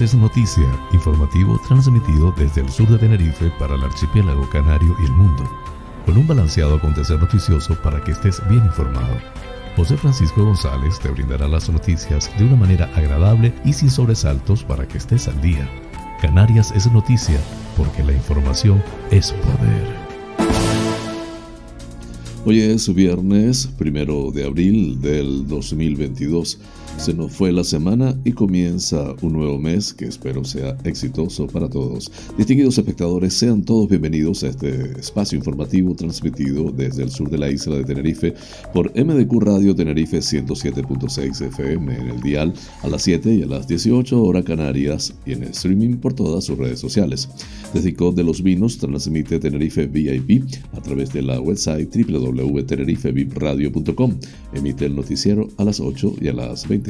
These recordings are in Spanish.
Es noticia, informativo transmitido desde el sur de Tenerife para el archipiélago canario y el mundo, con un balanceado acontecer noticioso para que estés bien informado. José Francisco González te brindará las noticias de una manera agradable y sin sobresaltos para que estés al día. Canarias es noticia porque la información es poder. Hoy es viernes primero de abril del 2022. Se nos fue la semana y comienza un nuevo mes que espero sea exitoso para todos. Distinguidos espectadores, sean todos bienvenidos a este espacio informativo transmitido desde el sur de la isla de Tenerife por MDQ Radio Tenerife 107.6 FM en el dial a las 7 y a las 18 horas canarias y en streaming por todas sus redes sociales. Desde COD de los Vinos transmite Tenerife VIP a través de la website www.tenerifevipradio.com. Emite el noticiero a las 8 y a las 20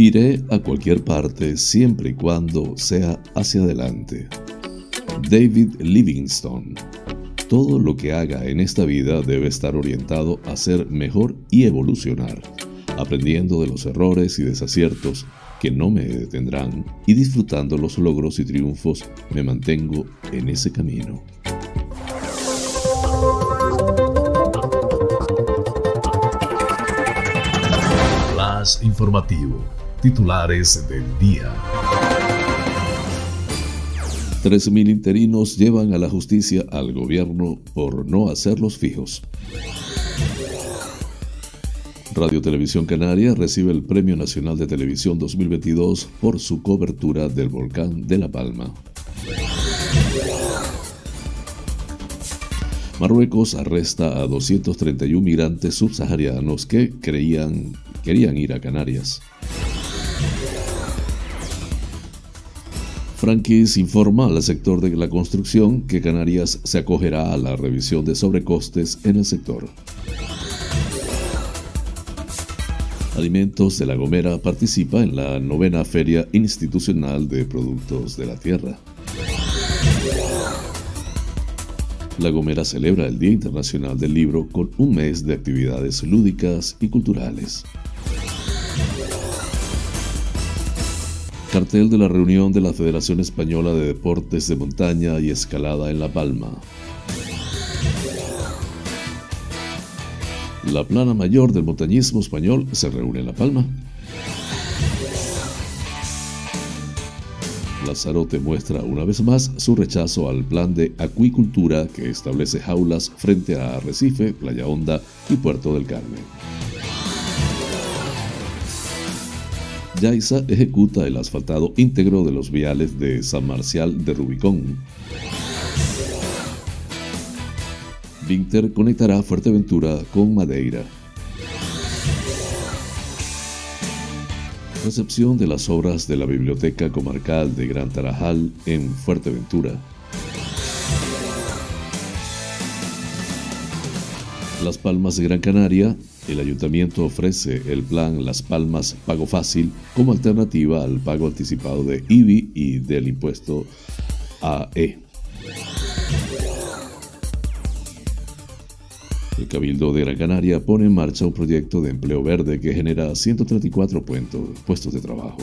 Iré a cualquier parte siempre y cuando sea hacia adelante. David Livingstone. Todo lo que haga en esta vida debe estar orientado a ser mejor y evolucionar, aprendiendo de los errores y desaciertos que no me detendrán y disfrutando los logros y triunfos me mantengo en ese camino. Flash informativo Titulares del día. 13.000 interinos llevan a la justicia al gobierno por no hacerlos fijos. Radio Televisión Canaria recibe el Premio Nacional de Televisión 2022 por su cobertura del volcán de La Palma. Marruecos arresta a 231 migrantes subsaharianos que creían, querían ir a Canarias. Frankis informa al sector de la construcción que Canarias se acogerá a la revisión de sobrecostes en el sector. Alimentos de La Gomera participa en la novena Feria Institucional de Productos de la Tierra. La Gomera celebra el Día Internacional del Libro con un mes de actividades lúdicas y culturales. Cartel de la reunión de la Federación Española de Deportes de Montaña y Escalada en La Palma. La plana mayor del montañismo español se reúne en La Palma. Lazarote muestra una vez más su rechazo al plan de acuicultura que establece jaulas frente a Arrecife, Playa Honda y Puerto del Carmen. Yaiza ejecuta el asfaltado íntegro de los viales de San Marcial de Rubicón. Vinter conectará Fuerteventura con Madeira. Recepción de las obras de la Biblioteca Comarcal de Gran Tarajal en Fuerteventura. Las Palmas de Gran Canaria, el ayuntamiento ofrece el plan Las Palmas Pago Fácil como alternativa al pago anticipado de IBI y del impuesto AE. El Cabildo de Gran Canaria pone en marcha un proyecto de empleo verde que genera 134 puestos de trabajo.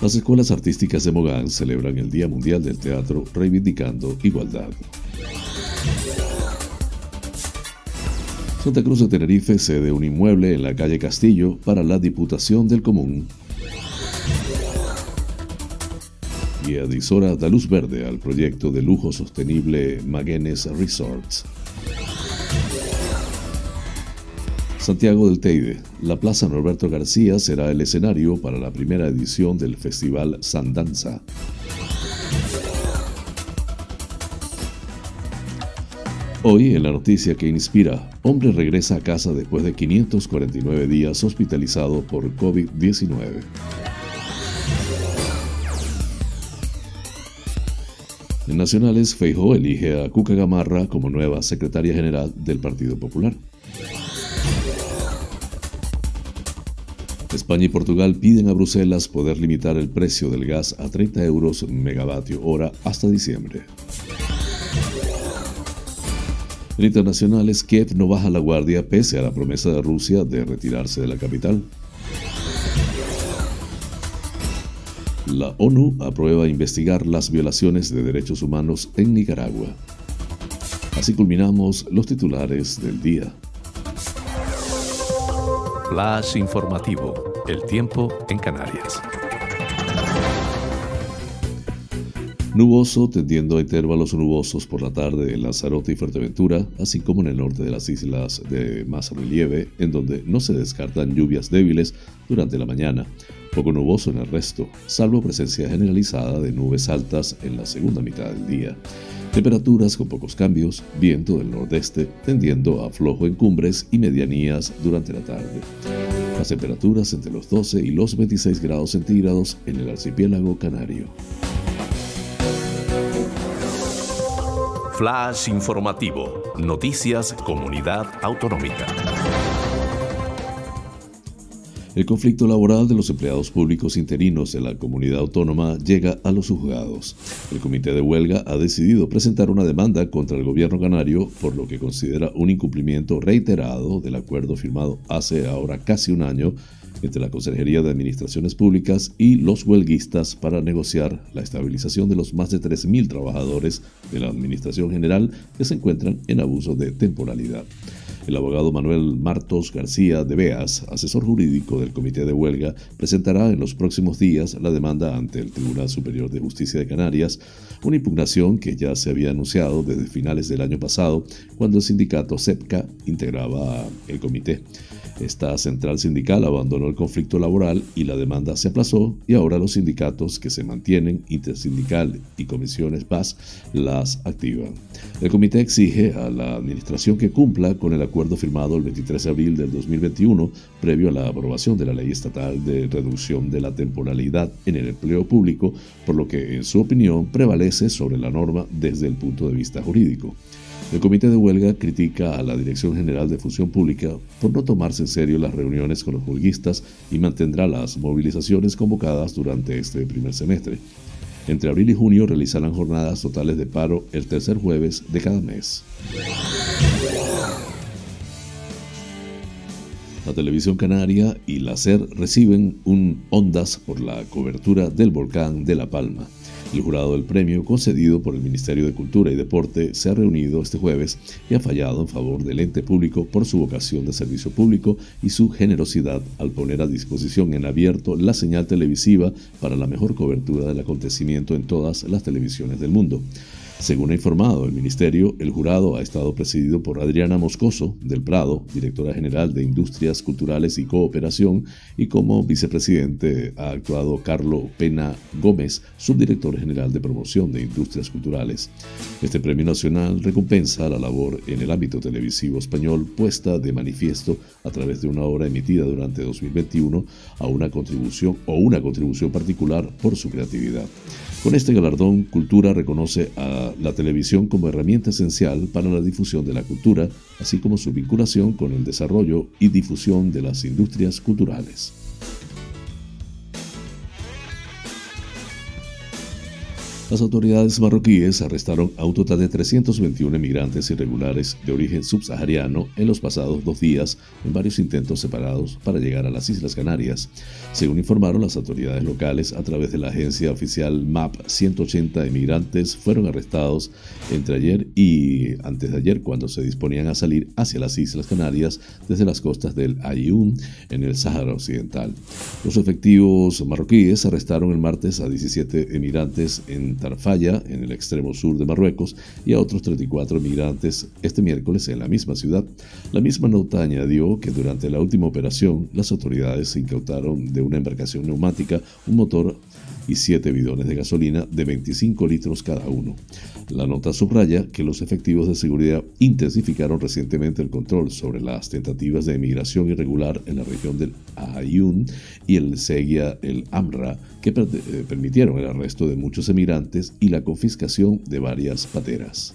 Las escuelas artísticas de Mogán celebran el Día Mundial del Teatro reivindicando igualdad. Santa Cruz de Tenerife cede un inmueble en la calle Castillo para la Diputación del Común. Y adisora da luz verde al proyecto de lujo sostenible Magenes Resorts. Santiago del Teide, la Plaza Norberto García será el escenario para la primera edición del Festival Sandanza. Hoy en la noticia que inspira, hombre regresa a casa después de 549 días hospitalizado por COVID-19. En Nacionales, Feijóo elige a Cuca Gamarra como nueva secretaria general del Partido Popular. España y Portugal piden a Bruselas poder limitar el precio del gas a 30 euros megavatio hora hasta diciembre. En internacionales, Kiev no baja la guardia pese a la promesa de Rusia de retirarse de la capital. La ONU aprueba investigar las violaciones de derechos humanos en Nicaragua. Así culminamos los titulares del día. Flash informativo. El tiempo en Canarias. Nuboso, tendiendo a intervalos nubosos por la tarde en Lanzarote y Fuerteventura, así como en el norte de las islas de más relieve, en donde no se descartan lluvias débiles durante la mañana. Poco nuboso en el resto, salvo presencia generalizada de nubes altas en la segunda mitad del día. Temperaturas con pocos cambios, viento del nordeste tendiendo a flojo en cumbres y medianías durante la tarde. Las temperaturas entre los 12 y los 26 grados centígrados en el archipiélago canario. Flash informativo. Noticias Comunidad Autonómica. El conflicto laboral de los empleados públicos interinos de la comunidad autónoma llega a los juzgados. El comité de huelga ha decidido presentar una demanda contra el gobierno canario por lo que considera un incumplimiento reiterado del acuerdo firmado hace ahora casi un año entre la Consejería de Administraciones Públicas y los huelguistas para negociar la estabilización de los más de 3.000 trabajadores de la Administración General que se encuentran en abuso de temporalidad. El abogado Manuel Martos García de Beas, asesor jurídico del Comité de Huelga, presentará en los próximos días la demanda ante el Tribunal Superior de Justicia de Canarias, una impugnación que ya se había anunciado desde finales del año pasado, cuando el sindicato CEPCA integraba el comité. Esta central sindical abandonó el conflicto laboral y la demanda se aplazó y ahora los sindicatos que se mantienen, Intersindical y Comisiones PAS, las activan. El comité exige a la administración que cumpla con el acuerdo firmado el 23 de abril del 2021 previo a la aprobación de la ley estatal de reducción de la temporalidad en el empleo público, por lo que en su opinión prevalece sobre la norma desde el punto de vista jurídico. El comité de huelga critica a la Dirección General de Función Pública por no tomarse en serio las reuniones con los huelguistas y mantendrá las movilizaciones convocadas durante este primer semestre. Entre abril y junio realizarán jornadas totales de paro el tercer jueves de cada mes. La televisión canaria y la SER reciben un ondas por la cobertura del volcán de La Palma. El jurado del premio, concedido por el Ministerio de Cultura y Deporte, se ha reunido este jueves y ha fallado en favor del ente público por su vocación de servicio público y su generosidad al poner a disposición en abierto la señal televisiva para la mejor cobertura del acontecimiento en todas las televisiones del mundo. Según ha informado el Ministerio, el jurado ha estado presidido por Adriana Moscoso del Prado, directora general de Industrias Culturales y Cooperación, y como vicepresidente ha actuado Carlo Pena Gómez, subdirector general de Promoción de Industrias Culturales. Este premio nacional recompensa la labor en el ámbito televisivo español puesta de manifiesto a través de una obra emitida durante 2021 a una contribución o una contribución particular por su creatividad. Con este galardón, Cultura reconoce a la televisión como herramienta esencial para la difusión de la cultura, así como su vinculación con el desarrollo y difusión de las industrias culturales. Las autoridades marroquíes arrestaron a un total de 321 emigrantes irregulares de origen subsahariano en los pasados dos días en varios intentos separados para llegar a las Islas Canarias. Según informaron las autoridades locales a través de la agencia oficial MAP, 180 emigrantes fueron arrestados entre ayer y antes de ayer cuando se disponían a salir hacia las Islas Canarias desde las costas del Ayyun en el Sáhara Occidental. Los efectivos marroquíes arrestaron el martes a 17 emigrantes en Tarfaya, en el extremo sur de Marruecos, y a otros 34 migrantes este miércoles en la misma ciudad. La misma nota añadió que durante la última operación las autoridades incautaron de una embarcación neumática un motor y 7 bidones de gasolina de 25 litros cada uno. La nota subraya que los efectivos de seguridad intensificaron recientemente el control sobre las tentativas de emigración irregular en la región del Ayun y el Seguia el Amra, que eh, permitieron el arresto de muchos emigrantes y la confiscación de varias pateras.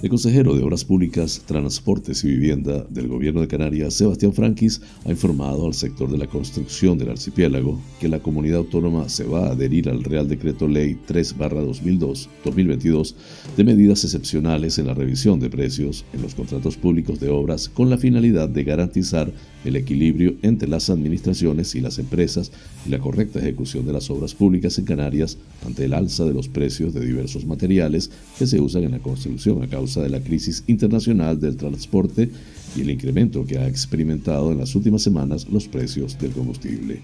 El consejero de Obras Públicas, Transportes y Vivienda del Gobierno de Canarias, Sebastián Franquis, ha informado al sector de la construcción del archipiélago que la comunidad autónoma se va a adherir al Real Decreto Ley 3-2022 de medidas excepcionales en la revisión de precios en los contratos públicos de obras con la finalidad de garantizar el equilibrio entre las administraciones y las empresas y la correcta ejecución de las obras públicas en Canarias ante el alza de los precios de diversos materiales que se usan en la construcción a causa de la crisis internacional del transporte y el incremento que ha experimentado en las últimas semanas los precios del combustible.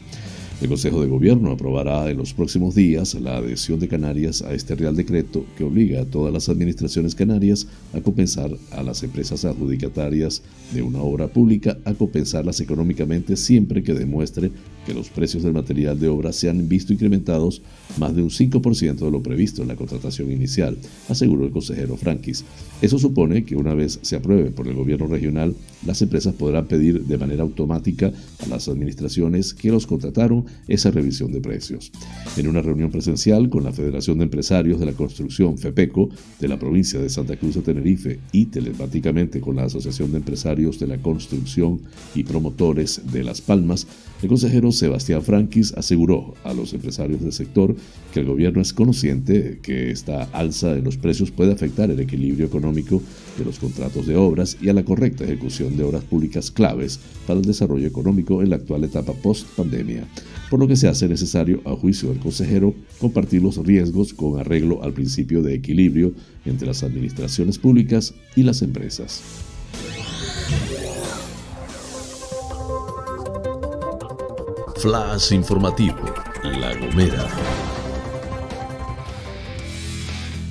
El Consejo de Gobierno aprobará en los próximos días la adhesión de Canarias a este Real Decreto que obliga a todas las administraciones canarias a compensar a las empresas adjudicatarias de una obra pública, a compensarlas económicamente siempre que demuestre que los precios del material de obra se han visto incrementados más de un 5% de lo previsto en la contratación inicial, aseguró el consejero Frankis. Eso supone que una vez se apruebe por el gobierno regional, las empresas podrán pedir de manera automática a las administraciones que los contrataron esa revisión de precios. En una reunión presencial con la Federación de Empresarios de la Construcción, FEPECO, de la provincia de Santa Cruz de Tenerife y telepáticamente con la Asociación de Empresarios de la Construcción y Promotores de Las Palmas, el consejero Sebastián Frankis aseguró a los empresarios del sector que el gobierno es consciente que esta alza en los precios puede afectar el equilibrio económico de los contratos de obras y a la correcta ejecución de obras públicas claves para el desarrollo económico en la actual etapa post-pandemia, por lo que se hace necesario, a juicio del consejero, compartir los riesgos con arreglo al principio de equilibrio entre las administraciones públicas y las empresas. Flash informativo, La Gomera.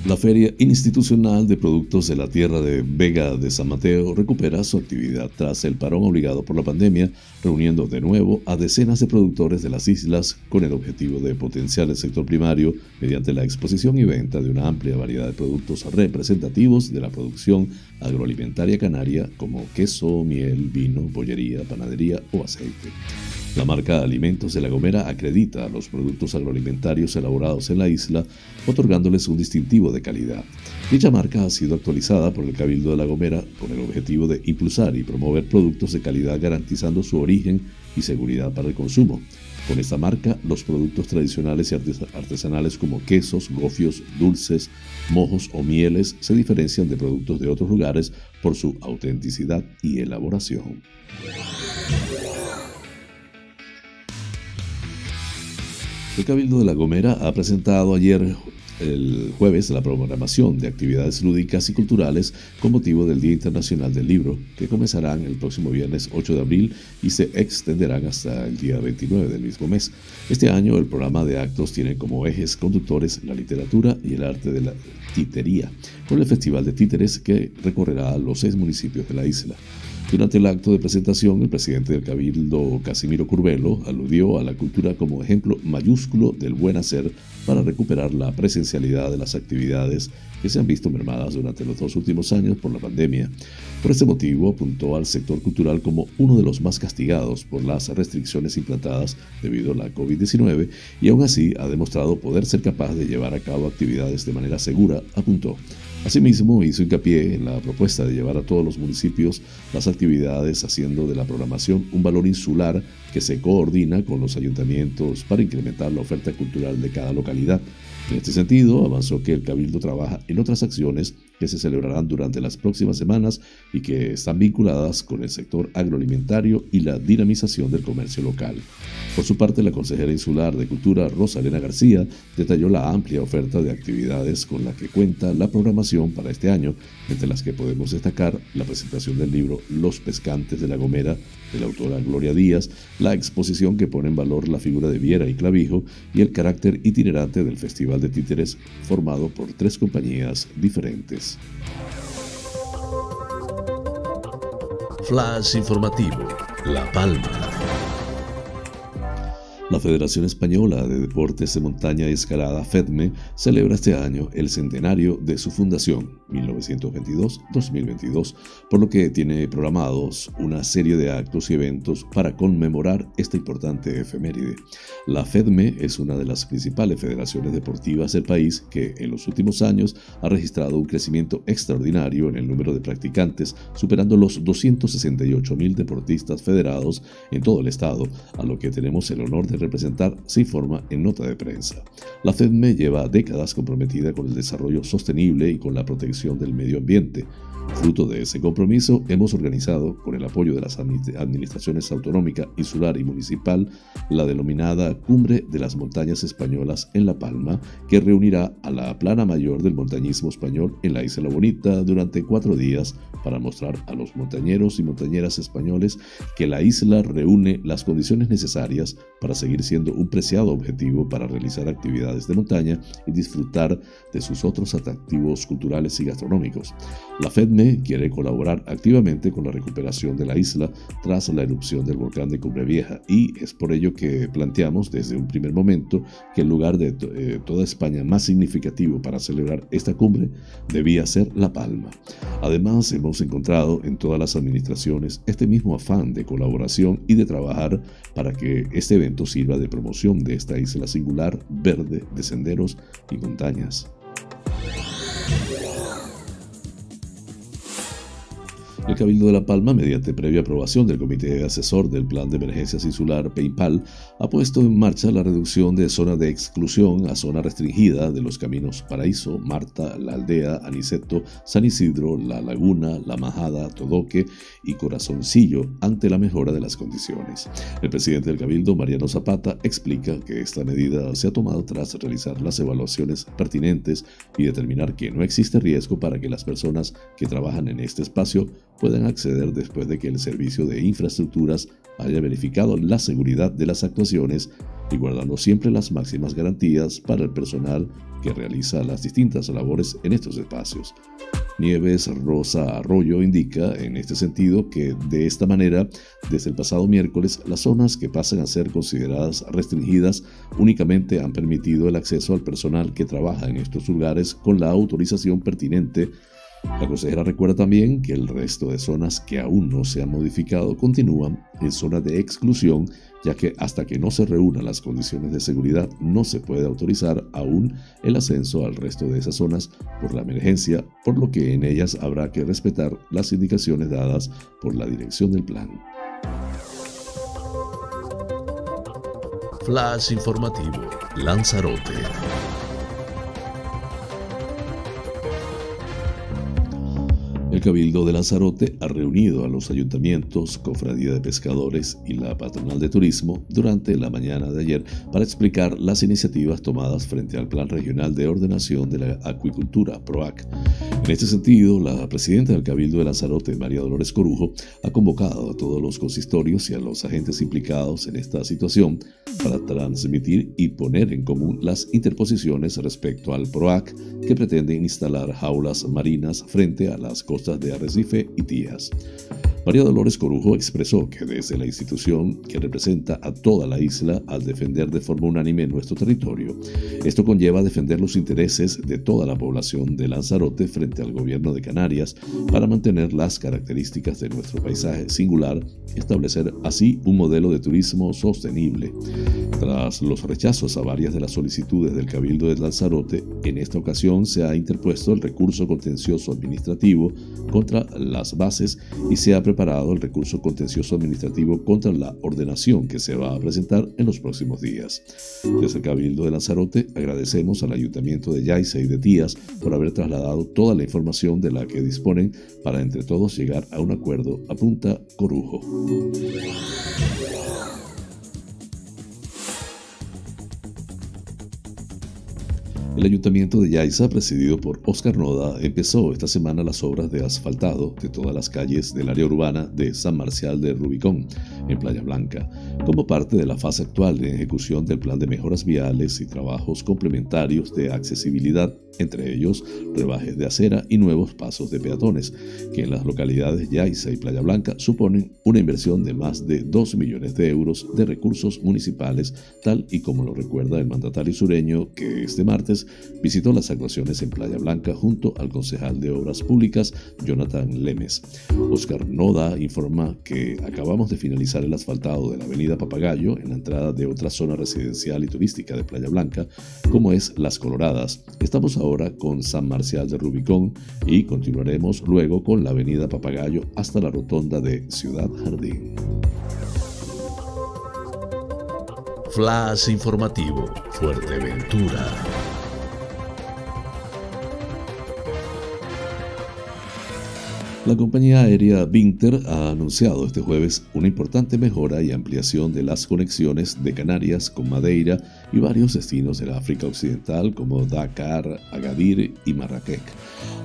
La Feria Institucional de Productos de la Tierra de Vega de San Mateo recupera su actividad tras el parón obligado por la pandemia, reuniendo de nuevo a decenas de productores de las islas con el objetivo de potenciar el sector primario mediante la exposición y venta de una amplia variedad de productos representativos de la producción agroalimentaria canaria como queso, miel, vino, bollería, panadería o aceite. La marca Alimentos de La Gomera acredita los productos agroalimentarios elaborados en la isla, otorgándoles un distintivo de calidad. Dicha marca ha sido actualizada por el Cabildo de La Gomera con el objetivo de impulsar y promover productos de calidad garantizando su origen y seguridad para el consumo. Con esta marca, los productos tradicionales y artesanales como quesos, gofios, dulces, mojos o mieles se diferencian de productos de otros lugares por su autenticidad y elaboración. El Cabildo de La Gomera ha presentado ayer el jueves la programación de actividades lúdicas y culturales con motivo del Día Internacional del Libro, que comenzarán el próximo viernes 8 de abril y se extenderán hasta el día 29 del mismo mes. Este año el programa de actos tiene como ejes conductores la literatura y el arte de la titería, con el Festival de Títeres que recorrerá los seis municipios de la isla. Durante el acto de presentación, el presidente del Cabildo, Casimiro Curvelo, aludió a la cultura como ejemplo mayúsculo del buen hacer para recuperar la presencialidad de las actividades que se han visto mermadas durante los dos últimos años por la pandemia. Por este motivo, apuntó al sector cultural como uno de los más castigados por las restricciones implantadas debido a la COVID-19 y aún así ha demostrado poder ser capaz de llevar a cabo actividades de manera segura, apuntó. Asimismo, hizo hincapié en la propuesta de llevar a todos los municipios las actividades haciendo de la programación un valor insular que se coordina con los ayuntamientos para incrementar la oferta cultural de cada localidad. En este sentido, avanzó que el Cabildo trabaja en otras acciones que se celebrarán durante las próximas semanas y que están vinculadas con el sector agroalimentario y la dinamización del comercio local. Por su parte, la consejera insular de Cultura, Rosa Elena García, detalló la amplia oferta de actividades con la que cuenta la programación para este año, entre las que podemos destacar la presentación del libro Los Pescantes de la Gomera, de la autora Gloria Díaz, la exposición que pone en valor la figura de Viera y Clavijo y el carácter itinerante del Festival de Títeres formado por tres compañías diferentes. Flash informativo, La Palma. La Federación Española de Deportes de Montaña y Escalada, FEDME, celebra este año el centenario de su fundación, 1922-2022, por lo que tiene programados una serie de actos y eventos para conmemorar esta importante efeméride. La FEDME es una de las principales federaciones deportivas del país que en los últimos años ha registrado un crecimiento extraordinario en el número de practicantes, superando los 268 mil deportistas federados en todo el estado, a lo que tenemos el honor de representar, se informa en nota de prensa. La FEDME lleva décadas comprometida con el desarrollo sostenible y con la protección del medio ambiente. Fruto de ese compromiso, hemos organizado, con el apoyo de las administraciones autonómica, insular y municipal, la denominada Cumbre de las Montañas Españolas en La Palma, que reunirá a la plana mayor del montañismo español en la Isla Bonita durante cuatro días para mostrar a los montañeros y montañeras españoles que la isla reúne las condiciones necesarias para seguir siendo un preciado objetivo para realizar actividades de montaña y disfrutar de sus otros atractivos culturales y gastronómicos. La FEDME quiere colaborar activamente con la recuperación de la isla tras la erupción del volcán de Cumbre Vieja y es por ello que planteamos desde un primer momento que el lugar de eh, toda España más significativo para celebrar esta cumbre debía ser La Palma. Además, hemos encontrado en todas las administraciones este mismo afán de colaboración y de trabajar para que este evento sirva de promoción de esta isla singular, verde, de senderos y montañas. El Cabildo de La Palma, mediante previa aprobación del Comité Asesor del Plan de Emergencias Insular PayPal, ha puesto en marcha la reducción de zona de exclusión a zona restringida de los caminos Paraíso, Marta, La Aldea, Aniceto, San Isidro, La Laguna, La Majada, Todoque y Corazoncillo ante la mejora de las condiciones. El presidente del Cabildo, Mariano Zapata, explica que esta medida se ha tomado tras realizar las evaluaciones pertinentes y determinar que no existe riesgo para que las personas que trabajan en este espacio puedan acceder después de que el servicio de infraestructuras haya verificado la seguridad de las actuaciones y guardando siempre las máximas garantías para el personal que realiza las distintas labores en estos espacios. Nieves Rosa Arroyo indica en este sentido que de esta manera, desde el pasado miércoles, las zonas que pasan a ser consideradas restringidas únicamente han permitido el acceso al personal que trabaja en estos lugares con la autorización pertinente la consejera recuerda también que el resto de zonas que aún no se han modificado continúan en zona de exclusión, ya que hasta que no se reúnan las condiciones de seguridad no se puede autorizar aún el ascenso al resto de esas zonas por la emergencia, por lo que en ellas habrá que respetar las indicaciones dadas por la dirección del plan. Flash informativo, Lanzarote. El Cabildo de Lanzarote ha reunido a los ayuntamientos, Cofradía de Pescadores y la Patronal de Turismo durante la mañana de ayer para explicar las iniciativas tomadas frente al Plan Regional de Ordenación de la Acuicultura, PROAC. En este sentido, la presidenta del Cabildo de Lanzarote, María Dolores Corujo, ha convocado a todos los consistorios y a los agentes implicados en esta situación para transmitir y poner en común las interposiciones respecto al PROAC que pretende instalar jaulas marinas frente a las costas de Arrecife y Tías. María Dolores Corujo expresó que desde la institución que representa a toda la isla al defender de forma unánime nuestro territorio, esto conlleva defender los intereses de toda la población de Lanzarote frente al gobierno de Canarias para mantener las características de nuestro paisaje singular y establecer así un modelo de turismo sostenible. Tras los rechazos a varias de las solicitudes del Cabildo de Lanzarote, en esta ocasión se ha interpuesto el recurso contencioso administrativo contra las bases y se ha el recurso contencioso administrativo contra la ordenación que se va a presentar en los próximos días. Desde el Cabildo de Lanzarote agradecemos al Ayuntamiento de Yaiza y de Tías por haber trasladado toda la información de la que disponen para entre todos llegar a un acuerdo, apunta Corujo. El ayuntamiento de Yaiza, presidido por Oscar Noda, empezó esta semana las obras de asfaltado de todas las calles del área urbana de San Marcial de Rubicón, en Playa Blanca, como parte de la fase actual de ejecución del plan de mejoras viales y trabajos complementarios de accesibilidad, entre ellos rebajes de acera y nuevos pasos de peatones, que en las localidades Yaiza y Playa Blanca suponen una inversión de más de 2 millones de euros de recursos municipales, tal y como lo recuerda el mandatario sureño que este martes visitó las actuaciones en Playa Blanca junto al concejal de Obras Públicas, Jonathan Lemes. Oscar Noda informa que acabamos de finalizar el asfaltado de la avenida Papagayo en la entrada de otra zona residencial y turística de Playa Blanca, como es Las Coloradas. Estamos ahora con San Marcial de Rubicón y continuaremos luego con la avenida Papagayo hasta la rotonda de Ciudad Jardín. Flash informativo, Fuerteventura. La compañía aérea Vinter ha anunciado este jueves una importante mejora y ampliación de las conexiones de Canarias con Madeira y varios destinos de la África Occidental como Dakar, Agadir y Marrakech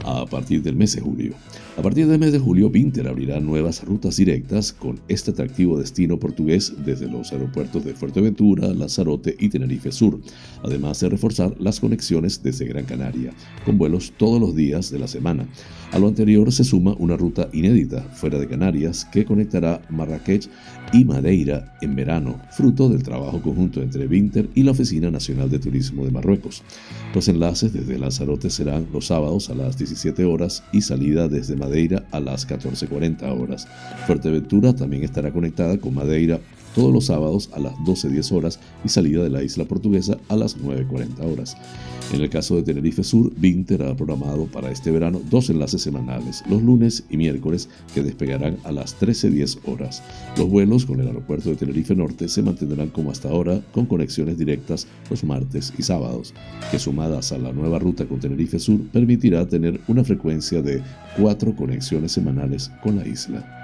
a partir del mes de julio. A partir del mes de julio, Vinter abrirá nuevas rutas directas con este atractivo destino portugués desde los aeropuertos de Fuerteventura, Lanzarote y Tenerife Sur, además de reforzar las conexiones desde Gran Canaria, con vuelos todos los días de la semana. A lo anterior se suma una ruta inédita fuera de Canarias que conectará Marrakech y Madeira en verano, fruto del trabajo conjunto entre Vinter y la Oficina Nacional de Turismo de Marruecos. Los enlaces desde Lanzarote serán los sábados a las 17 horas y salida desde Madeira a las 14.40 horas. Fuerteventura también estará conectada con Madeira todos los sábados a las 12.10 horas y salida de la isla portuguesa a las 9.40 horas. En el caso de Tenerife Sur, Vinter ha programado para este verano dos enlaces semanales, los lunes y miércoles, que despegarán a las 13.10 horas. Los vuelos con el aeropuerto de Tenerife Norte se mantendrán como hasta ahora, con conexiones directas los martes y sábados, que sumadas a la nueva ruta con Tenerife Sur permitirá tener una frecuencia de cuatro conexiones semanales con la isla.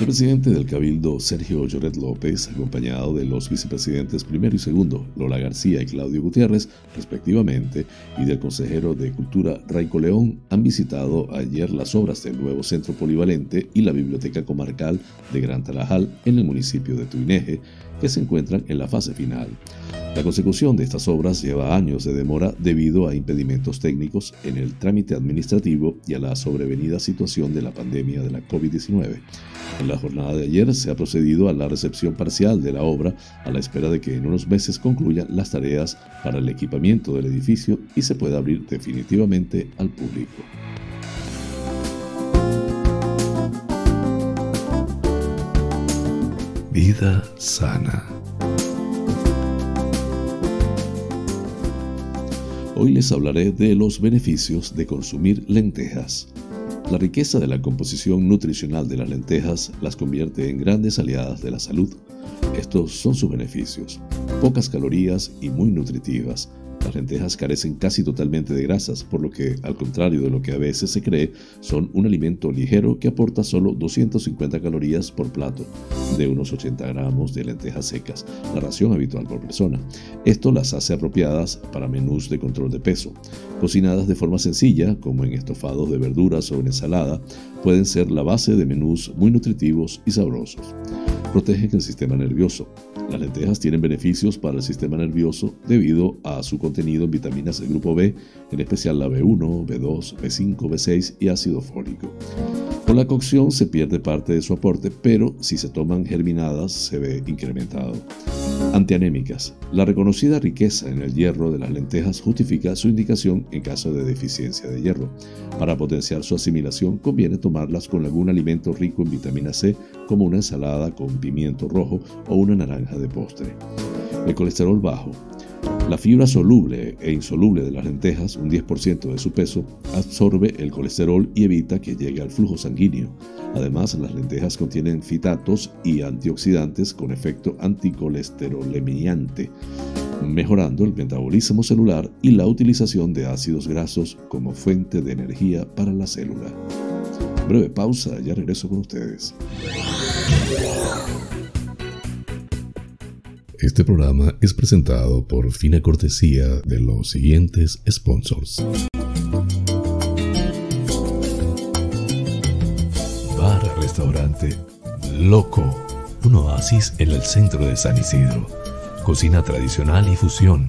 El presidente del Cabildo, Sergio Lloret López, acompañado de los vicepresidentes primero y segundo, Lola García y Claudio Gutiérrez, respectivamente, y del consejero de Cultura, Raico León, han visitado ayer las obras del nuevo centro polivalente y la biblioteca comarcal de Gran Tarajal en el municipio de Tuineje, que se encuentran en la fase final. La consecución de estas obras lleva años de demora debido a impedimentos técnicos en el trámite administrativo y a la sobrevenida situación de la pandemia de la COVID-19. En la jornada de ayer se ha procedido a la recepción parcial de la obra a la espera de que en unos meses concluyan las tareas para el equipamiento del edificio y se pueda abrir definitivamente al público. Vida sana. Hoy les hablaré de los beneficios de consumir lentejas. La riqueza de la composición nutricional de las lentejas las convierte en grandes aliadas de la salud. Estos son sus beneficios. Pocas calorías y muy nutritivas, las lentejas carecen casi totalmente de grasas, por lo que, al contrario de lo que a veces se cree, son un alimento ligero que aporta solo 250 calorías por plato, de unos 80 gramos de lentejas secas, la ración habitual por persona. Esto las hace apropiadas para menús de control de peso. Cocinadas de forma sencilla, como en estofados de verduras o en ensalada, pueden ser la base de menús muy nutritivos y sabrosos. Protegen el sistema nervioso. Las lentejas tienen beneficios para el sistema nervioso debido a su contenido en vitaminas del grupo B, en especial la B1, B2, B5, B6 y ácido fólico. Con la cocción se pierde parte de su aporte, pero si se toman germinadas se ve incrementado. Antianémicas. La reconocida riqueza en el hierro de las lentejas justifica su indicación en caso de deficiencia de hierro. Para potenciar su asimilación conviene tomarlas con algún alimento rico en vitamina C como una ensalada con pimiento rojo o una naranja de postre. El colesterol bajo. La fibra soluble e insoluble de las lentejas, un 10% de su peso, absorbe el colesterol y evita que llegue al flujo sanguíneo. Además, las lentejas contienen fitatos y antioxidantes con efecto anticolesterolemiante, mejorando el metabolismo celular y la utilización de ácidos grasos como fuente de energía para la célula. Breve pausa, ya regreso con ustedes. Este programa es presentado por fina cortesía de los siguientes sponsors. restaurante Loco, un oasis en el centro de San Isidro. Cocina tradicional y fusión,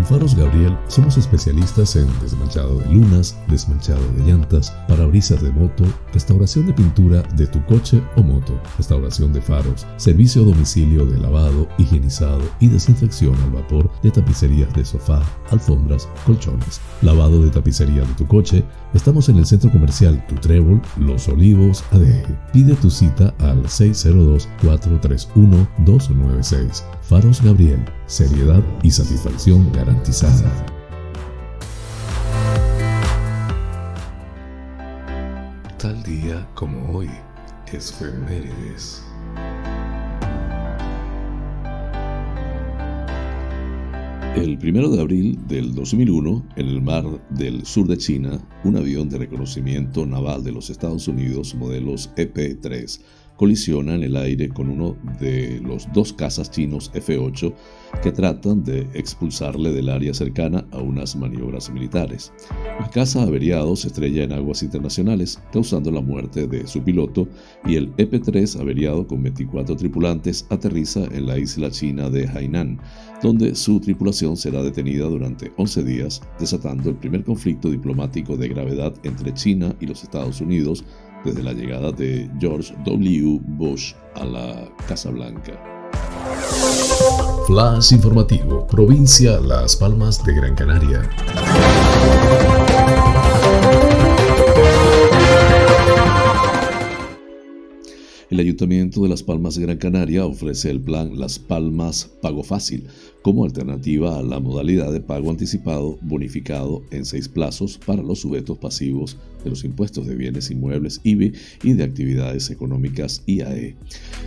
En Faros Gabriel somos especialistas en desmanchado de lunas, desmanchado de llantas, parabrisas de moto, restauración de pintura de tu coche o moto, restauración de faros, servicio a domicilio de lavado, higienizado y desinfección al vapor de tapicerías de sofá, alfombras, colchones, lavado de tapicería de tu coche. Estamos en el centro comercial Tu Trébol, Los Olivos, ADG. Pide tu cita al 602 431 296. Faros Gabriel, seriedad y satisfacción garantizada. Tal día como hoy, es Femérides. El 1 de abril del 2001, en el mar del sur de China, un avión de reconocimiento naval de los Estados Unidos, modelos EP-3, colisiona en el aire con uno de los dos cazas chinos F-8 que tratan de expulsarle del área cercana a unas maniobras militares. El caza averiado se estrella en aguas internacionales, causando la muerte de su piloto, y el EP-3 averiado con 24 tripulantes aterriza en la isla china de Hainan, donde su tripulación será detenida durante 11 días, desatando el primer conflicto diplomático de gravedad entre China y los Estados Unidos desde la llegada de George W. Bush a la Casa Blanca. Flash informativo, provincia Las Palmas de Gran Canaria. El Ayuntamiento de Las Palmas de Gran Canaria ofrece el plan Las Palmas Pago Fácil como alternativa a la modalidad de pago anticipado bonificado en seis plazos para los sujetos pasivos de los impuestos de bienes inmuebles IBI y de actividades económicas IAE.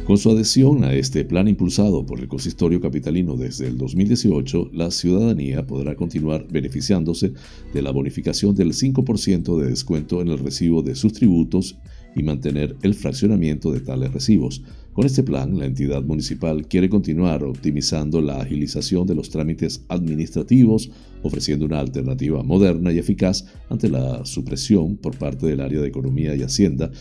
Con su adhesión a este plan impulsado por el consistorio capitalino desde el 2018, la ciudadanía podrá continuar beneficiándose de la bonificación del 5% de descuento en el recibo de sus tributos y mantener el fraccionamiento de tales recibos, Con este plan, la entidad municipal quiere continuar optimizando la agilización de los trámites administrativos, ofreciendo una alternativa moderna y eficaz ante la supresión por parte del área de Economía y Hacienda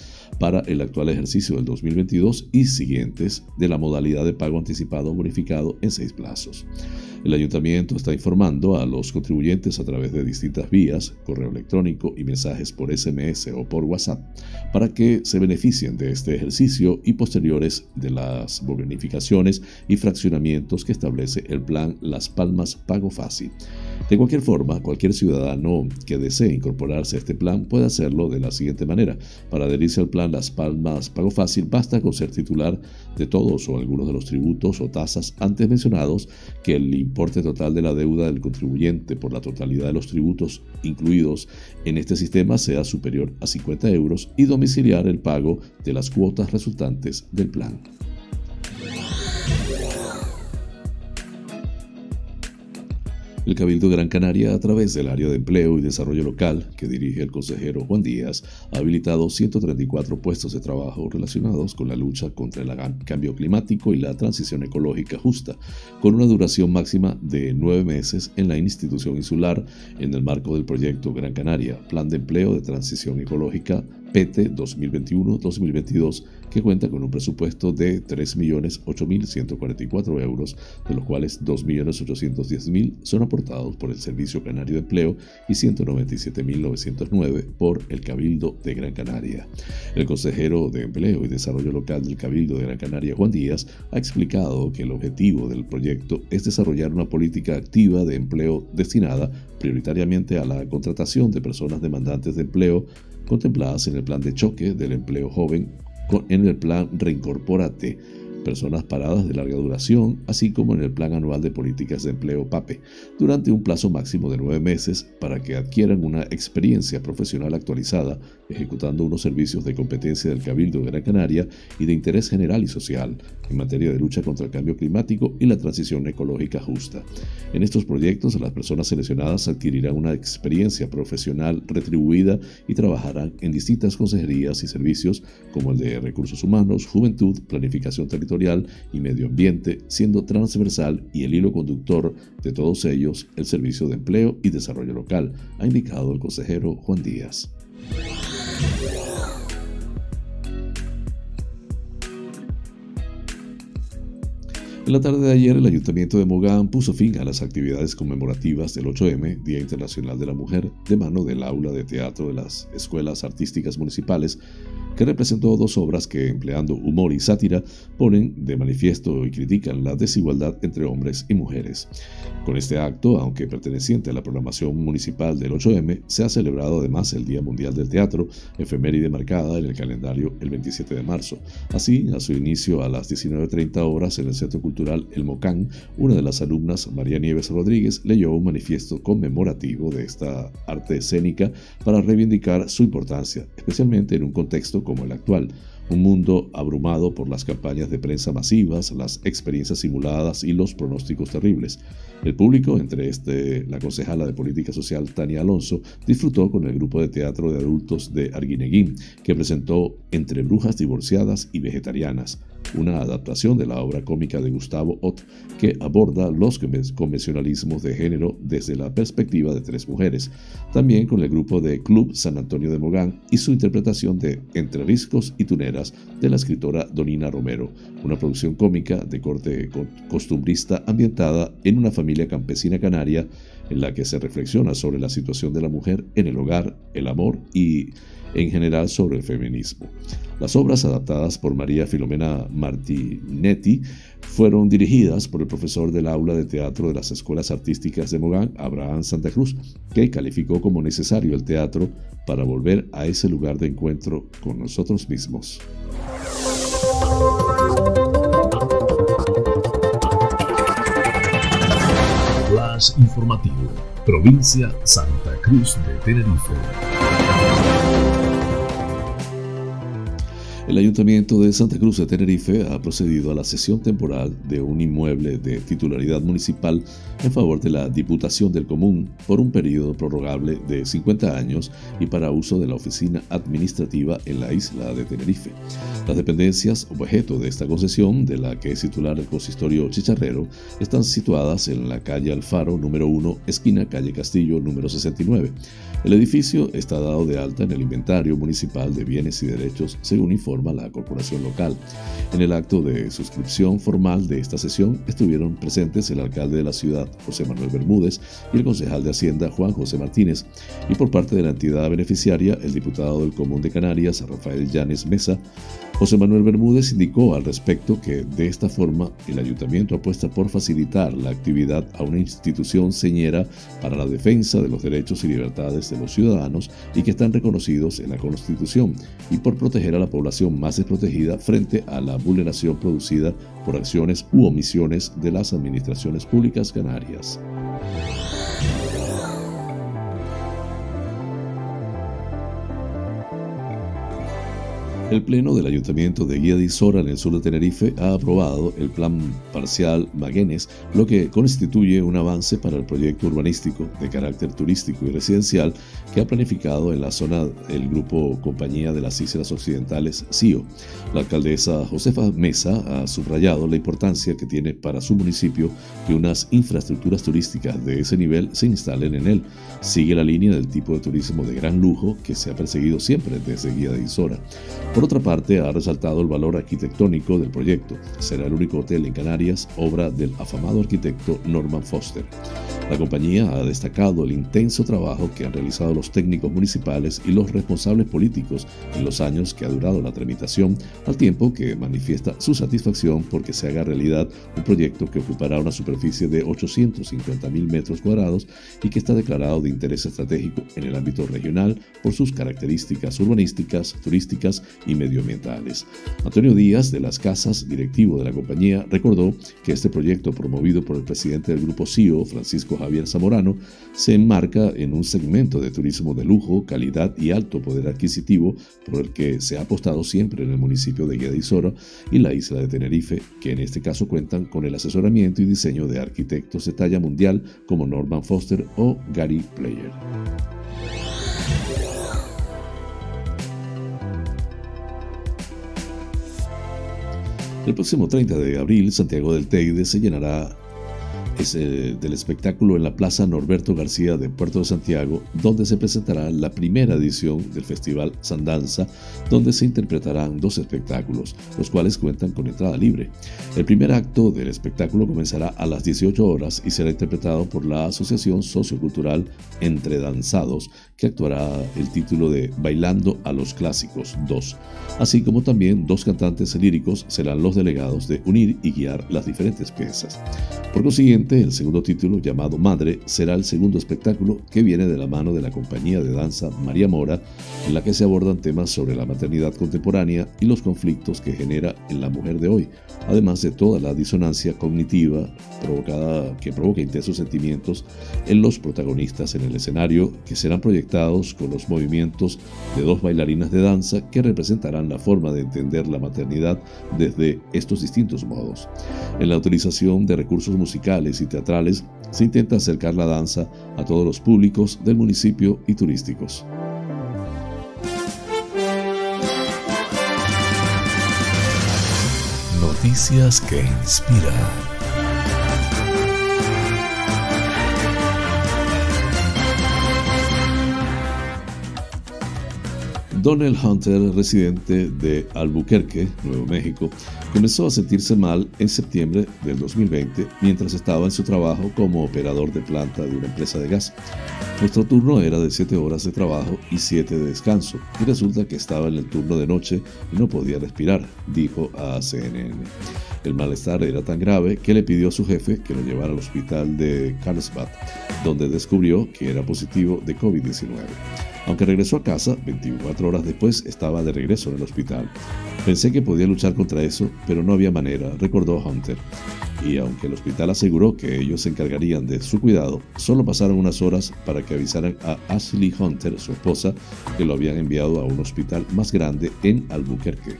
para el actual ejercicio del 2022 y siguientes de la modalidad de pago anticipado bonificado en seis plazos. El ayuntamiento está informando a los contribuyentes a través de distintas vías, correo electrónico y mensajes por SMS o por WhatsApp, para que se beneficien de este ejercicio y posteriores de las bonificaciones y fraccionamientos que establece el plan Las Palmas Pago Fácil. De cualquier forma, cualquier ciudadano que desee incorporarse a este plan puede hacerlo de la siguiente manera. Para adherirse al plan Las Palmas Pago Fácil basta con ser titular de todos o algunos de los tributos o tasas antes mencionados, que el importe total de la deuda del contribuyente por la totalidad de los tributos incluidos en este sistema sea superior a 50 euros y domiciliar el pago de las cuotas resultantes del plan. El Cabildo Gran Canaria, a través del área de empleo y desarrollo local que dirige el consejero Juan Díaz, ha habilitado 134 puestos de trabajo relacionados con la lucha contra el cambio climático y la transición ecológica justa, con una duración máxima de nueve meses en la institución insular en el marco del proyecto Gran Canaria, Plan de Empleo de Transición Ecológica PT 2021-2022 que cuenta con un presupuesto de 3.008.144 euros, de los cuales 2.810.000 son aportados por el Servicio Canario de Empleo y 197.909 por el Cabildo de Gran Canaria. El consejero de Empleo y Desarrollo Local del Cabildo de Gran Canaria, Juan Díaz, ha explicado que el objetivo del proyecto es desarrollar una política activa de empleo destinada prioritariamente a la contratación de personas demandantes de empleo contempladas en el plan de choque del empleo joven en el plan Reincorpórate personas paradas de larga duración, así como en el Plan Anual de Políticas de Empleo PAPE, durante un plazo máximo de nueve meses para que adquieran una experiencia profesional actualizada, ejecutando unos servicios de competencia del Cabildo de Gran Canaria y de interés general y social en materia de lucha contra el cambio climático y la transición ecológica justa. En estos proyectos, las personas seleccionadas adquirirán una experiencia profesional retribuida y trabajarán en distintas consejerías y servicios como el de recursos humanos, juventud, planificación territorial, y medio ambiente, siendo transversal y el hilo conductor de todos ellos el Servicio de Empleo y Desarrollo Local, ha indicado el consejero Juan Díaz. En la tarde de ayer, el Ayuntamiento de Mogán puso fin a las actividades conmemorativas del 8M, Día Internacional de la Mujer, de mano del aula de teatro de las escuelas artísticas municipales, que representó dos obras que, empleando humor y sátira, ponen de manifiesto y critican la desigualdad entre hombres y mujeres. Con este acto, aunque perteneciente a la programación municipal del 8M, se ha celebrado además el Día Mundial del Teatro, efeméride marcada en el calendario el 27 de marzo. Así, a su inicio a las 19.30 horas en el Centro Cultural El Mocán, una de las alumnas, María Nieves Rodríguez, leyó un manifiesto conmemorativo de esta arte escénica para reivindicar su importancia, especialmente en un contexto como el actual, un mundo abrumado por las campañas de prensa masivas, las experiencias simuladas y los pronósticos terribles. El público, entre este la concejala de Política Social Tania Alonso, disfrutó con el grupo de teatro de adultos de Arguineguín, que presentó Entre brujas divorciadas y vegetarianas, una adaptación de la obra cómica de Gustavo Ott que aborda los convencionalismos de género desde la perspectiva de tres mujeres, también con el grupo de Club San Antonio de Mogán y su interpretación de Entre riscos y tuneras de la escritora Donina Romero, una producción cómica de corte costumbrista ambientada en una familia campesina canaria en la que se reflexiona sobre la situación de la mujer en el hogar, el amor y en general sobre el feminismo. Las obras adaptadas por María Filomena Martinetti fueron dirigidas por el profesor del aula de teatro de las escuelas artísticas de Mogán, Abraham Santa Cruz, que calificó como necesario el teatro para volver a ese lugar de encuentro con nosotros mismos. Flash informativo, provincia Santa Cruz de Tenerife. El Ayuntamiento de Santa Cruz de Tenerife ha procedido a la cesión temporal de un inmueble de titularidad municipal en favor de la Diputación del Común por un periodo prorrogable de 50 años y para uso de la oficina administrativa en la isla de Tenerife. Las dependencias objeto de esta concesión, de la que es titular el consistorio Chicharrero, están situadas en la calle Alfaro número 1, esquina calle Castillo número 69. El edificio está dado de alta en el inventario municipal de bienes y derechos, según informa la corporación local. En el acto de suscripción formal de esta sesión estuvieron presentes el alcalde de la ciudad, José Manuel Bermúdez, y el concejal de Hacienda, Juan José Martínez, y por parte de la entidad beneficiaria, el diputado del Común de Canarias, Rafael Llanes Mesa, José Manuel Bermúdez indicó al respecto que de esta forma el ayuntamiento apuesta por facilitar la actividad a una institución señera para la defensa de los derechos y libertades de los ciudadanos y que están reconocidos en la Constitución y por proteger a la población más desprotegida frente a la vulneración producida por acciones u omisiones de las administraciones públicas canarias. El Pleno del Ayuntamiento de Guía de Isora en el sur de Tenerife ha aprobado el Plan Parcial Maguenes, lo que constituye un avance para el proyecto urbanístico de carácter turístico y residencial que ha planificado en la zona el grupo Compañía de las Islas Occidentales CIO. La alcaldesa Josefa Mesa ha subrayado la importancia que tiene para su municipio que unas infraestructuras turísticas de ese nivel se instalen en él. Sigue la línea del tipo de turismo de gran lujo que se ha perseguido siempre desde Guía de Isora. Por otra parte, ha resaltado el valor arquitectónico del proyecto. Será el único hotel en Canarias, obra del afamado arquitecto Norman Foster. La compañía ha destacado el intenso trabajo que han realizado los técnicos municipales y los responsables políticos en los años que ha durado la tramitación, al tiempo que manifiesta su satisfacción porque se haga realidad un proyecto que ocupará una superficie de 850 mil metros cuadrados y que está declarado de interés estratégico en el ámbito regional por sus características urbanísticas, turísticas y medioambientales. Antonio Díaz, de las Casas, directivo de la compañía, recordó que este proyecto promovido por el presidente del grupo CIO, Francisco Javier Zamorano, se enmarca en un segmento de turismo de lujo, calidad y alto poder adquisitivo por el que se ha apostado siempre en el municipio de Guadalajara y la isla de Tenerife, que en este caso cuentan con el asesoramiento y diseño de arquitectos de talla mundial como Norman Foster o Gary Player. El próximo 30 de abril, Santiago del Teide se llenará del espectáculo en la Plaza Norberto García de Puerto de Santiago, donde se presentará la primera edición del Festival Sandanza, donde se interpretarán dos espectáculos, los cuales cuentan con entrada libre. El primer acto del espectáculo comenzará a las 18 horas y será interpretado por la Asociación Sociocultural Entre Danzados, que actuará el título de Bailando a los Clásicos 2, así como también dos cantantes líricos serán los delegados de unir y guiar las diferentes piezas. Por consiguiente, el segundo título, llamado Madre, será el segundo espectáculo que viene de la mano de la compañía de danza María Mora, en la que se abordan temas sobre la maternidad contemporánea y los conflictos que genera en la mujer de hoy, además de toda la disonancia cognitiva provocada, que provoca intensos sentimientos en los protagonistas en el escenario, que serán proyectados con los movimientos de dos bailarinas de danza que representarán la forma de entender la maternidad desde estos distintos modos. En la utilización de recursos musicales y teatrales, se intenta acercar la danza a todos los públicos del municipio y turísticos. Noticias que inspiran. Donald Hunter, residente de Albuquerque, Nuevo México, comenzó a sentirse mal en septiembre del 2020 mientras estaba en su trabajo como operador de planta de una empresa de gas. Nuestro turno era de 7 horas de trabajo y 7 de descanso, y resulta que estaba en el turno de noche y no podía respirar, dijo a CNN. El malestar era tan grave que le pidió a su jefe que lo llevara al hospital de Carlsbad, donde descubrió que era positivo de COVID-19. Aunque regresó a casa, 24 horas después estaba de regreso en el hospital. Pensé que podía luchar contra eso, pero no había manera, recordó Hunter. Y aunque el hospital aseguró que ellos se encargarían de su cuidado, solo pasaron unas horas para que avisaran a Ashley Hunter, su esposa, que lo habían enviado a un hospital más grande en Albuquerque,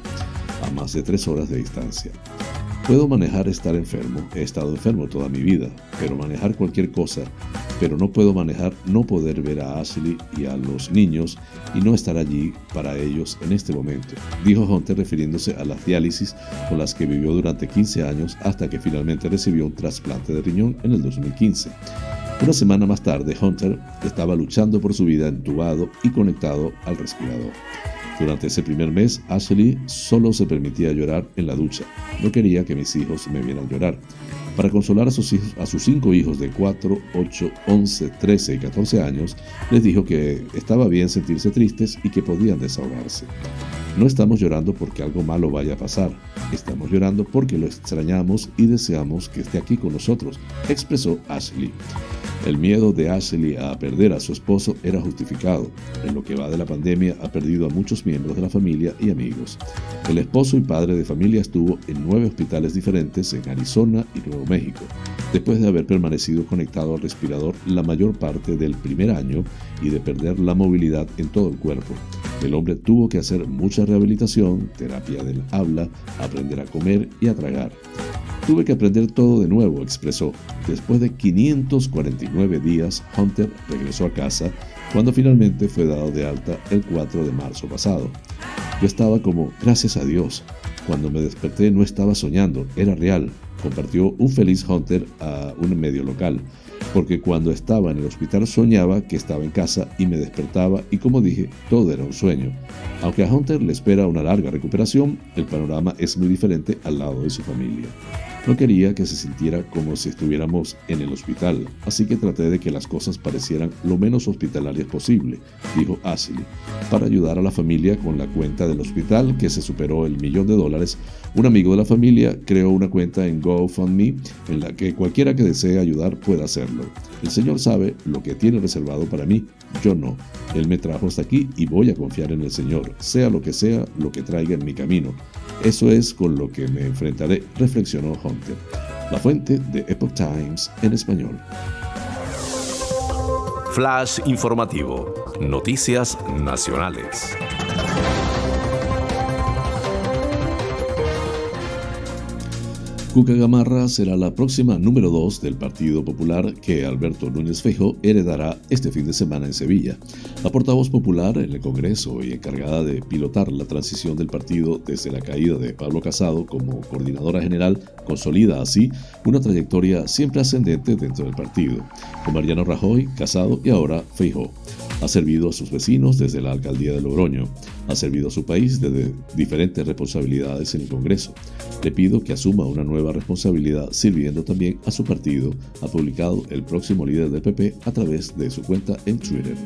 a más de tres horas de distancia. Puedo manejar estar enfermo, he estado enfermo toda mi vida, pero manejar cualquier cosa, pero no puedo manejar no poder ver a Ashley y a los niños y no estar allí para ellos en este momento, dijo Hunter refiriéndose a las diálisis con las que vivió durante 15 años hasta que finalmente recibió un trasplante de riñón en el 2015. Una semana más tarde, Hunter estaba luchando por su vida entubado y conectado al respirador. Durante ese primer mes, Ashley solo se permitía llorar en la ducha. No quería que mis hijos me vieran llorar. Para consolar a sus, cinco hijos de 4, 8, 11, 13 y 14 años, les dijo que estaba bien sentirse tristes y que podían desahogarse. No estamos llorando porque algo malo vaya a pasar, estamos llorando porque lo extrañamos y deseamos que esté aquí con nosotros, expresó Ashley. El miedo de Ashley a perder a su esposo era justificado. En lo que va de la pandemia ha perdido a muchos miembros de la familia y amigos. El esposo y padre de familia estuvo en nueve hospitales diferentes en Arizona y Nuevo México, después de haber permanecido conectado al respirador la mayor parte del primer año y de perder la movilidad en todo el cuerpo. El hombre tuvo que hacer mucha rehabilitación, terapia del habla, aprender a comer y a tragar. Tuve que aprender todo de nuevo, expresó. Después de 549 días, Hunter regresó a casa cuando finalmente fue dado de alta el 4 de marzo pasado. Yo estaba como, gracias a Dios. Cuando me desperté no estaba soñando, era real, compartió un feliz Hunter a un medio local porque cuando estaba en el hospital soñaba que estaba en casa y me despertaba y como dije, todo era un sueño. Aunque a Hunter le espera una larga recuperación, el panorama es muy diferente al lado de su familia. No quería que se sintiera como si estuviéramos en el hospital, así que traté de que las cosas parecieran lo menos hospitalarias posible, dijo Ashley, para ayudar a la familia con la cuenta del hospital que se superó el millón de dólares. Un amigo de la familia creó una cuenta en GoFundMe en la que cualquiera que desee ayudar pueda hacerlo. El Señor sabe lo que tiene reservado para mí, yo no. Él me trajo hasta aquí y voy a confiar en el Señor, sea lo que sea lo que traiga en mi camino. Eso es con lo que me enfrentaré, reflexionó Hunter. La fuente de Epoch Times en español. Flash informativo. Noticias nacionales. Cuca Gamarra será la próxima número 2 del Partido Popular que Alberto Núñez Fejo heredará este fin de semana en Sevilla. La portavoz popular en el Congreso y encargada de pilotar la transición del partido desde la caída de Pablo Casado como coordinadora general consolida así una trayectoria siempre ascendente dentro del partido, con Mariano Rajoy, Casado y ahora Feijó. Ha servido a sus vecinos desde la alcaldía de Logroño. Ha servido a su país desde diferentes responsabilidades en el Congreso. Le pido que asuma una nueva responsabilidad sirviendo también a su partido, ha publicado el próximo líder del PP a través de su cuenta en Twitter.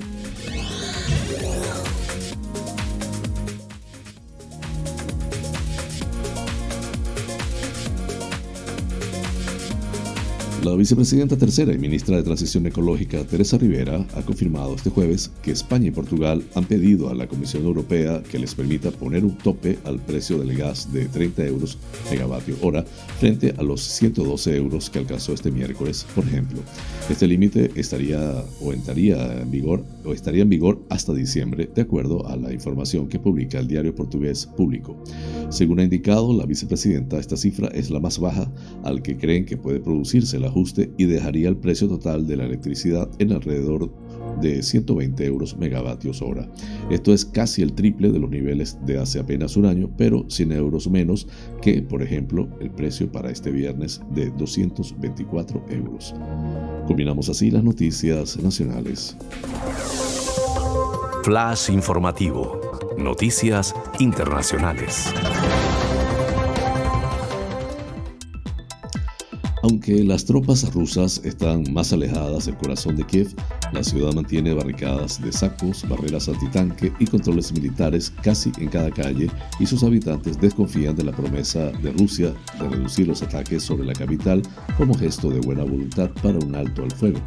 La vicepresidenta tercera y ministra de Transición Ecológica, Teresa Rivera, ha confirmado este jueves que España y Portugal han pedido a la Comisión Europea que les permita poner un tope al precio del gas de 30 euros megavatio hora frente a los 112 euros que alcanzó este miércoles, por ejemplo. Este límite estaría o entraría en vigor o estaría en vigor hasta diciembre, de acuerdo a la información que publica el diario portugués Público. Según ha indicado la vicepresidenta, esta cifra es la más baja al que creen que puede producirse la y dejaría el precio total de la electricidad en alrededor de 120 euros megavatios hora. Esto es casi el triple de los niveles de hace apenas un año, pero 100 euros menos que, por ejemplo, el precio para este viernes de 224 euros. Combinamos así las noticias nacionales. Flash informativo. Noticias internacionales. Aunque las tropas rusas están más alejadas del corazón de Kiev, la ciudad mantiene barricadas de sacos, barreras antitanque y controles militares casi en cada calle y sus habitantes desconfían de la promesa de Rusia de reducir los ataques sobre la capital como gesto de buena voluntad para un alto al fuego.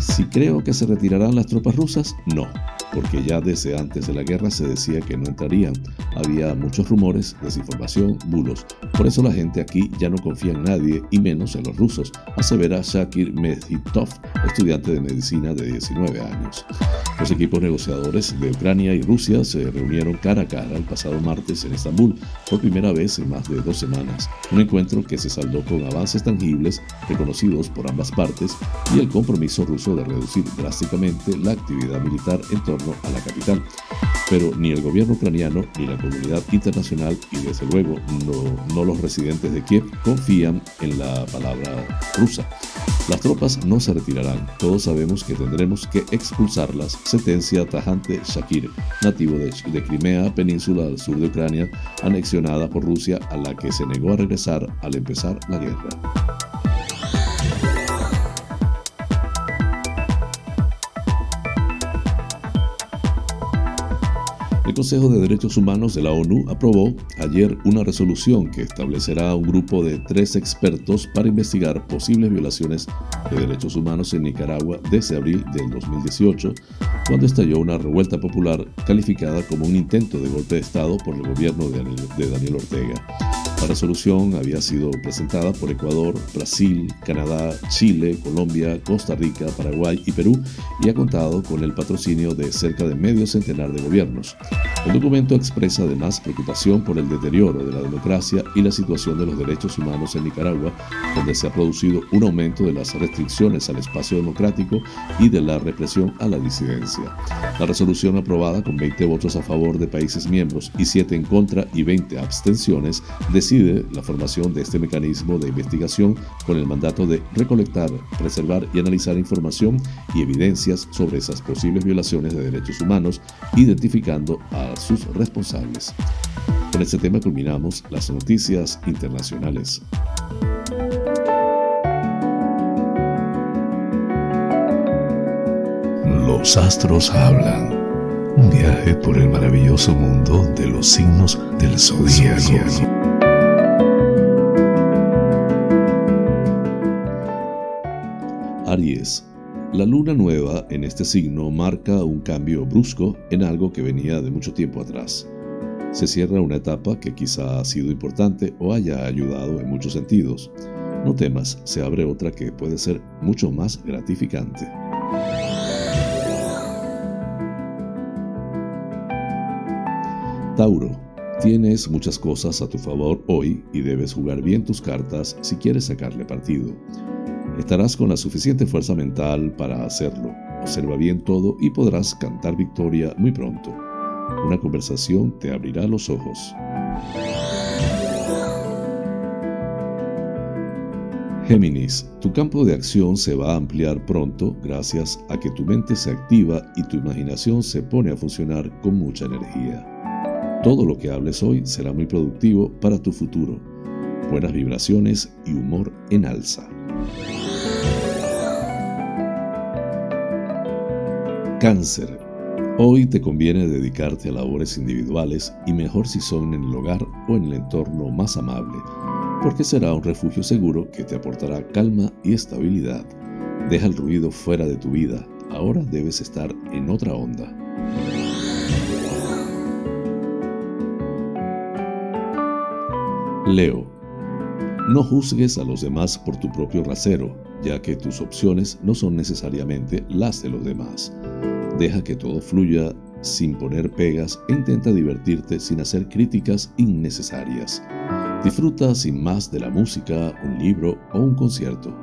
Si creo que se retirarán las tropas rusas, no. Porque ya desde antes de la guerra se decía que no entrarían. Había muchos rumores, desinformación, bulos. Por eso la gente aquí ya no confía en nadie y menos en los rusos, asevera Shakir Medhitov, estudiante de medicina de 19 años. Los equipos negociadores de Ucrania y Rusia se reunieron cara a cara el pasado martes en Estambul por primera vez en más de dos semanas, un encuentro que se saldó con avances tangibles reconocidos por ambas partes y el compromiso ruso de reducir drásticamente la actividad militar en torno a la capital. Pero ni el gobierno ucraniano ni la comunidad internacional y desde luego no, no los residentes de Kiev confían en la palabra rusa. Las tropas no se retirarán, todos sabemos que tendremos que expulsarlas, sentencia tajante Shakir, nativo de, de Crimea, península al sur de Ucrania, anexionada por Rusia a la que se negó a regresar al empezar la guerra. El Consejo de Derechos Humanos de la ONU aprobó ayer una resolución que establecerá un grupo de tres expertos para investigar posibles violaciones de derechos humanos en Nicaragua desde abril del 2018, cuando estalló una revuelta popular calificada como un intento de golpe de Estado por el gobierno de Daniel Ortega. La resolución había sido presentada por Ecuador, Brasil, Canadá, Chile, Colombia, Costa Rica, Paraguay y Perú y ha contado con el patrocinio de cerca de medio centenar de gobiernos. El documento expresa además preocupación por el deterioro de la democracia y la situación de los derechos humanos en Nicaragua, donde se ha producido un aumento de las restricciones al espacio democrático y de la represión a la disidencia. La resolución aprobada con 20 votos a favor de países miembros y 7 en contra y 20 abstenciones la formación de este mecanismo de investigación con el mandato de recolectar, preservar y analizar información y evidencias sobre esas posibles violaciones de derechos humanos, identificando a sus responsables. Con este tema culminamos las noticias internacionales. Los astros hablan. Un viaje por el maravilloso mundo de los signos del zodíaco. Aries la luna nueva en este signo marca un cambio brusco en algo que venía de mucho tiempo atrás. Se cierra una etapa que quizá ha sido importante o haya ayudado en muchos sentidos. No temas, se abre otra que puede ser mucho más gratificante. Tauro, tienes muchas cosas a tu favor hoy y debes jugar bien tus cartas si quieres sacarle partido. Estarás con la suficiente fuerza mental para hacerlo. Observa bien todo y podrás cantar victoria muy pronto. Una conversación te abrirá los ojos. Géminis, tu campo de acción se va a ampliar pronto gracias a que tu mente se activa y tu imaginación se pone a funcionar con mucha energía. Todo lo que hables hoy será muy productivo para tu futuro. Buenas vibraciones y humor en alza. Cáncer. Hoy te conviene dedicarte a labores individuales y mejor si son en el hogar o en el entorno más amable, porque será un refugio seguro que te aportará calma y estabilidad. Deja el ruido fuera de tu vida, ahora debes estar en otra onda. Leo. No juzgues a los demás por tu propio rasero, ya que tus opciones no son necesariamente las de los demás. Deja que todo fluya sin poner pegas e intenta divertirte sin hacer críticas innecesarias. Disfruta sin más de la música, un libro o un concierto.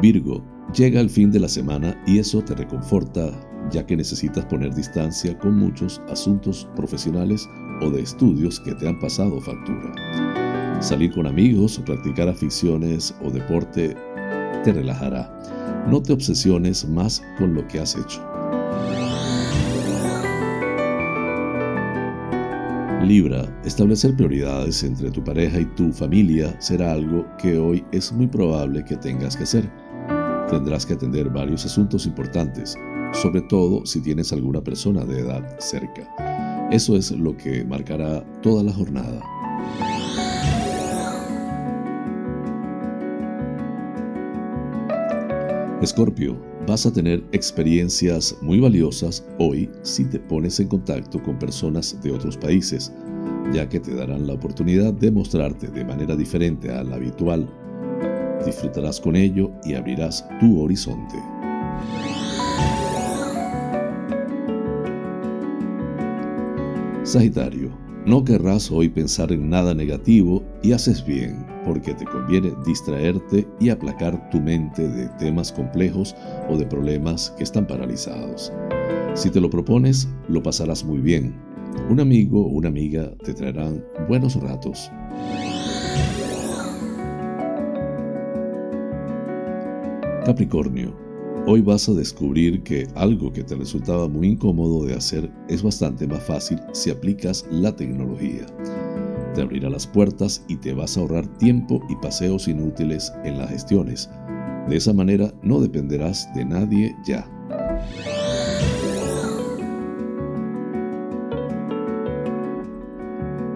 Virgo, llega el fin de la semana y eso te reconforta ya que necesitas poner distancia con muchos asuntos profesionales o de estudios que te han pasado factura. Salir con amigos o practicar aficiones o deporte te relajará. No te obsesiones más con lo que has hecho. Libra, establecer prioridades entre tu pareja y tu familia será algo que hoy es muy probable que tengas que hacer. Tendrás que atender varios asuntos importantes, sobre todo si tienes alguna persona de edad cerca. Eso es lo que marcará toda la jornada. Escorpio, vas a tener experiencias muy valiosas hoy si te pones en contacto con personas de otros países, ya que te darán la oportunidad de mostrarte de manera diferente a la habitual. Disfrutarás con ello y abrirás tu horizonte. Sagitario, no querrás hoy pensar en nada negativo y haces bien, porque te conviene distraerte y aplacar tu mente de temas complejos o de problemas que están paralizados. Si te lo propones, lo pasarás muy bien. Un amigo o una amiga te traerán buenos ratos. Capricornio, Hoy vas a descubrir que algo que te resultaba muy incómodo de hacer es bastante más fácil si aplicas la tecnología. Te abrirá las puertas y te vas a ahorrar tiempo y paseos inútiles en las gestiones. De esa manera no dependerás de nadie ya.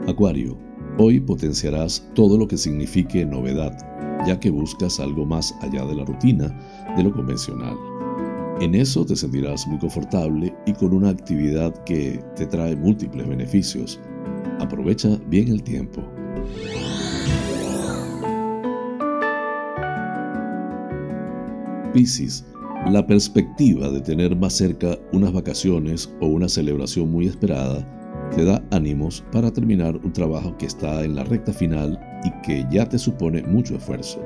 Acuario, hoy potenciarás todo lo que signifique novedad, ya que buscas algo más allá de la rutina de lo convencional. En eso te sentirás muy confortable y con una actividad que te trae múltiples beneficios. Aprovecha bien el tiempo. Piscis, la perspectiva de tener más cerca unas vacaciones o una celebración muy esperada te da ánimos para terminar un trabajo que está en la recta final y que ya te supone mucho esfuerzo.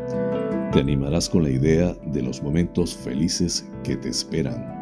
Te animarás con la idea de los momentos felices que te esperan.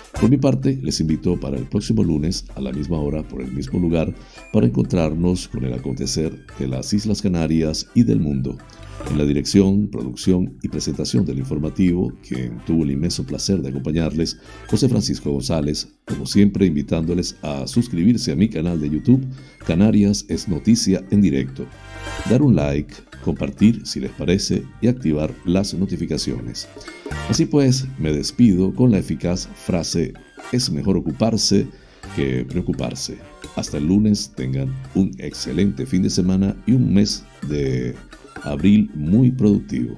Por mi parte, les invito para el próximo lunes a la misma hora por el mismo lugar para encontrarnos con el acontecer de las Islas Canarias y del mundo. En la dirección, producción y presentación del informativo, quien tuvo el inmenso placer de acompañarles, José Francisco González, como siempre invitándoles a suscribirse a mi canal de YouTube, Canarias es Noticia en Directo, dar un like, compartir si les parece y activar las notificaciones. Así pues, me despido con la eficaz frase, es mejor ocuparse que preocuparse. Hasta el lunes tengan un excelente fin de semana y un mes de abril muy productivo.